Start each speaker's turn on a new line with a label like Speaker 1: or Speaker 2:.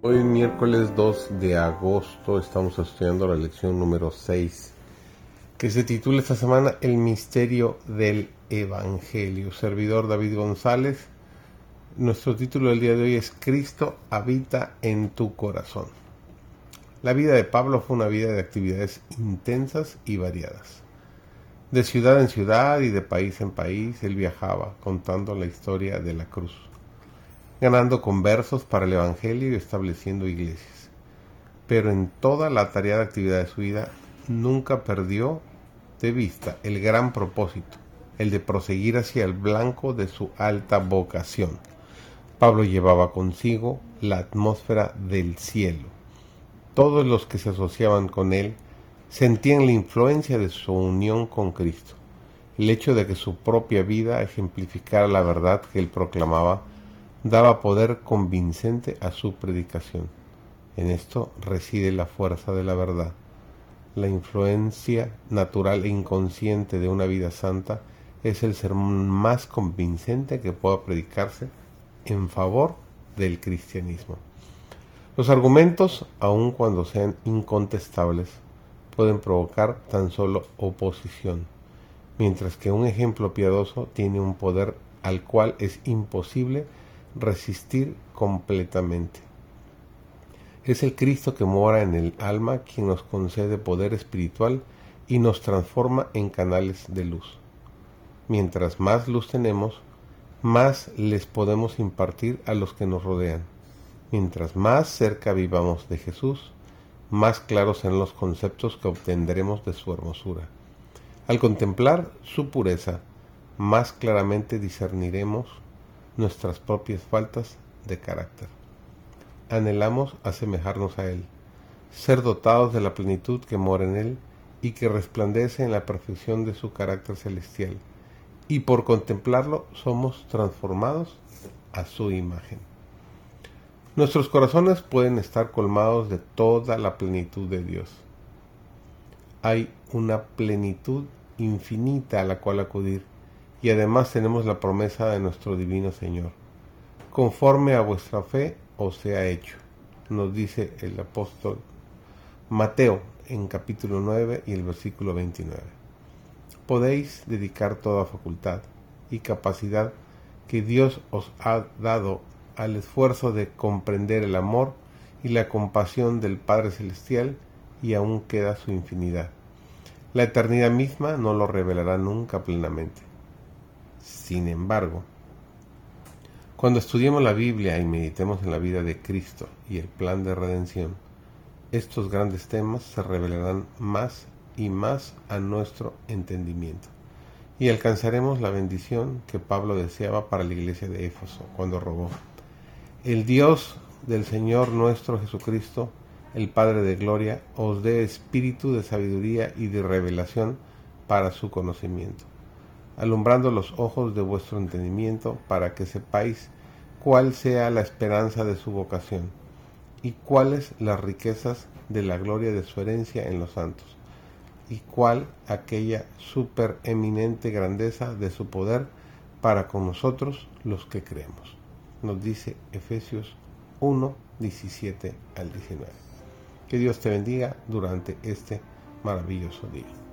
Speaker 1: Hoy miércoles 2 de agosto estamos estudiando la lección número 6 que se titula esta semana El misterio del Evangelio. Servidor David González. Nuestro título del día de hoy es Cristo habita en tu corazón. La vida de Pablo fue una vida de actividades intensas y variadas. De ciudad en ciudad y de país en país, él viajaba contando la historia de la cruz ganando conversos para el Evangelio y estableciendo iglesias. Pero en toda la tarea de actividad de su vida nunca perdió de vista el gran propósito, el de proseguir hacia el blanco de su alta vocación. Pablo llevaba consigo la atmósfera del cielo. Todos los que se asociaban con él sentían la influencia de su unión con Cristo. El hecho de que su propia vida ejemplificara la verdad que él proclamaba daba poder convincente a su predicación. En esto reside la fuerza de la verdad. La influencia natural e inconsciente de una vida santa es el sermón más convincente que pueda predicarse en favor del cristianismo. Los argumentos, aun cuando sean incontestables, pueden provocar tan solo oposición, mientras que un ejemplo piadoso tiene un poder al cual es imposible resistir completamente. Es el Cristo que mora en el alma quien nos concede poder espiritual y nos transforma en canales de luz. Mientras más luz tenemos, más les podemos impartir a los que nos rodean. Mientras más cerca vivamos de Jesús, más claros serán los conceptos que obtendremos de su hermosura. Al contemplar su pureza, más claramente discerniremos nuestras propias faltas de carácter. Anhelamos asemejarnos a Él, ser dotados de la plenitud que mora en Él y que resplandece en la perfección de su carácter celestial, y por contemplarlo somos transformados a su imagen. Nuestros corazones pueden estar colmados de toda la plenitud de Dios. Hay una plenitud infinita a la cual acudir y además tenemos la promesa de nuestro divino Señor. Conforme a vuestra fe os sea hecho, nos dice el apóstol Mateo en capítulo 9 y el versículo 29. Podéis dedicar toda facultad y capacidad que Dios os ha dado al esfuerzo de comprender el amor y la compasión del Padre Celestial y aún queda su infinidad. La eternidad misma no lo revelará nunca plenamente sin embargo, cuando estudiemos la Biblia y meditemos en la vida de Cristo y el plan de redención, estos grandes temas se revelarán más y más a nuestro entendimiento y alcanzaremos la bendición que Pablo deseaba para la iglesia de Éfeso cuando rogó. El Dios del Señor nuestro Jesucristo, el Padre de Gloria, os dé espíritu de sabiduría y de revelación para su conocimiento alumbrando los ojos de vuestro entendimiento, para que sepáis cuál sea la esperanza de su vocación, y cuáles las riquezas de la gloria de su herencia en los santos, y cuál aquella supereminente grandeza de su poder para con nosotros los que creemos. Nos dice Efesios 1, 17 al 19. Que Dios te bendiga durante este maravilloso día.